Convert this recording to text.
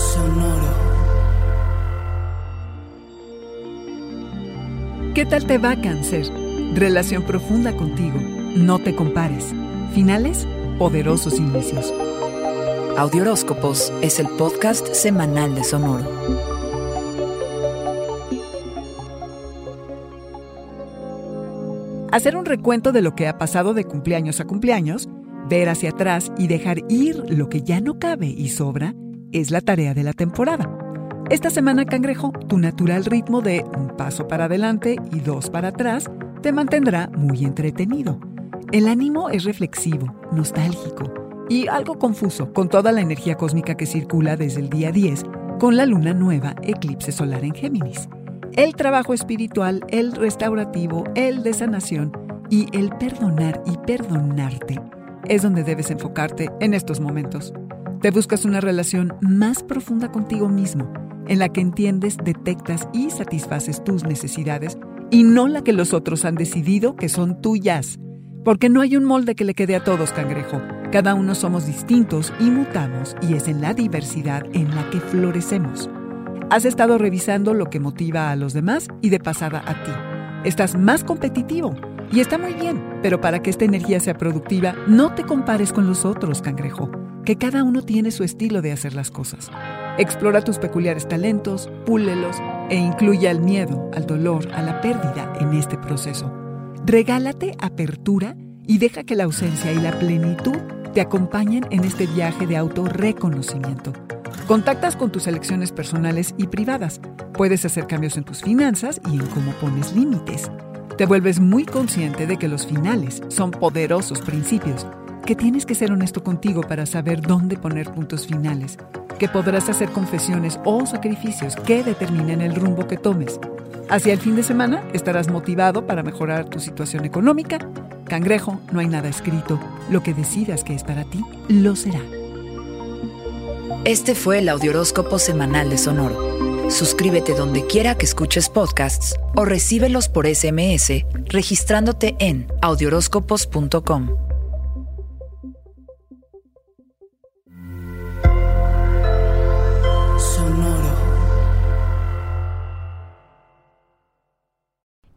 Sonoro. ¿Qué tal te va, cáncer? Relación profunda contigo. No te compares. Finales, poderosos inicios. Audioróscopos es el podcast semanal de Sonoro. Hacer un recuento de lo que ha pasado de cumpleaños a cumpleaños, ver hacia atrás y dejar ir lo que ya no cabe y sobra, es la tarea de la temporada. Esta semana, cangrejo, tu natural ritmo de un paso para adelante y dos para atrás te mantendrá muy entretenido. El ánimo es reflexivo, nostálgico y algo confuso con toda la energía cósmica que circula desde el día 10 con la luna nueva eclipse solar en Géminis. El trabajo espiritual, el restaurativo, el de sanación y el perdonar y perdonarte es donde debes enfocarte en estos momentos. Te buscas una relación más profunda contigo mismo, en la que entiendes, detectas y satisfaces tus necesidades y no la que los otros han decidido que son tuyas. Porque no hay un molde que le quede a todos, cangrejo. Cada uno somos distintos y mutamos y es en la diversidad en la que florecemos. Has estado revisando lo que motiva a los demás y de pasada a ti. Estás más competitivo y está muy bien, pero para que esta energía sea productiva, no te compares con los otros, cangrejo, que cada uno tiene su estilo de hacer las cosas. Explora tus peculiares talentos, púlelos e incluye al miedo, al dolor, a la pérdida en este proceso. Regálate apertura y deja que la ausencia y la plenitud te acompañen en este viaje de autorreconocimiento. Contactas con tus elecciones personales y privadas. Puedes hacer cambios en tus finanzas y en cómo pones límites. Te vuelves muy consciente de que los finales son poderosos principios, que tienes que ser honesto contigo para saber dónde poner puntos finales, que podrás hacer confesiones o sacrificios que determinen el rumbo que tomes. Hacia el fin de semana estarás motivado para mejorar tu situación económica. Cangrejo, no hay nada escrito. Lo que decidas que es para ti, lo será. Este fue el Audioróscopo semanal de Sonoro. Suscríbete donde quiera que escuches podcasts o recíbelos por SMS registrándote en audioróscopos.com.